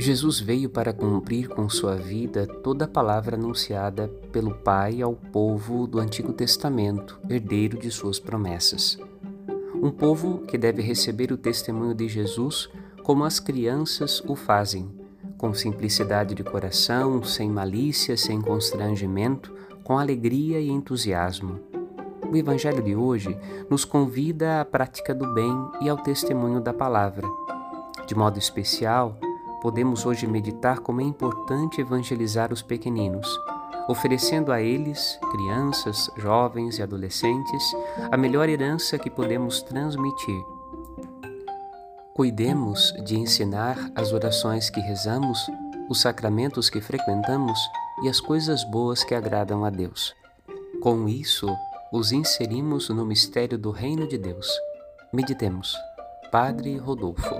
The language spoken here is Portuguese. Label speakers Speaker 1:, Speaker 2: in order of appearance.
Speaker 1: Jesus veio para cumprir com sua vida toda a palavra anunciada pelo Pai ao povo do Antigo Testamento, herdeiro de suas promessas. Um povo que deve receber o testemunho de Jesus como as crianças o fazem, com simplicidade de coração, sem malícia, sem constrangimento, com alegria e entusiasmo. O Evangelho de hoje nos convida à prática do bem e ao testemunho da palavra. De modo especial, podemos hoje meditar como é importante evangelizar os pequeninos, oferecendo a eles, crianças, jovens e adolescentes, a melhor herança que podemos transmitir. Cuidemos de ensinar as orações que rezamos, os sacramentos que frequentamos e as coisas boas que agradam a Deus. Com isso, os inserimos no mistério do Reino de Deus. Meditemos. Padre Rodolfo.